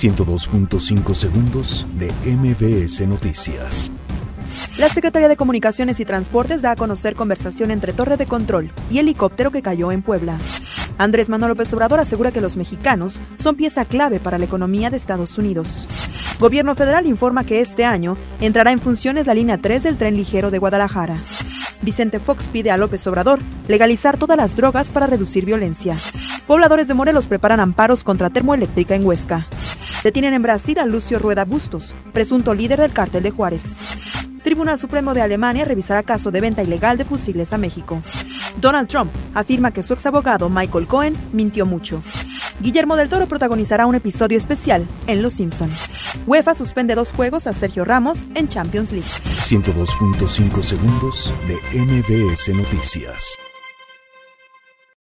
102.5 segundos de MBS Noticias. La Secretaría de Comunicaciones y Transportes da a conocer conversación entre torre de control y helicóptero que cayó en Puebla. Andrés Manuel López Obrador asegura que los mexicanos son pieza clave para la economía de Estados Unidos. Gobierno federal informa que este año entrará en funciones la línea 3 del tren ligero de Guadalajara. Vicente Fox pide a López Obrador legalizar todas las drogas para reducir violencia. Pobladores de Morelos preparan amparos contra termoeléctrica en Huesca. Detienen en Brasil a Lucio Rueda Bustos, presunto líder del cártel de Juárez. Tribunal Supremo de Alemania revisará caso de venta ilegal de fusiles a México. Donald Trump afirma que su ex abogado Michael Cohen mintió mucho. Guillermo del Toro protagonizará un episodio especial en Los Simpson. UEFA suspende dos juegos a Sergio Ramos en Champions League. 102.5 segundos de MBS Noticias.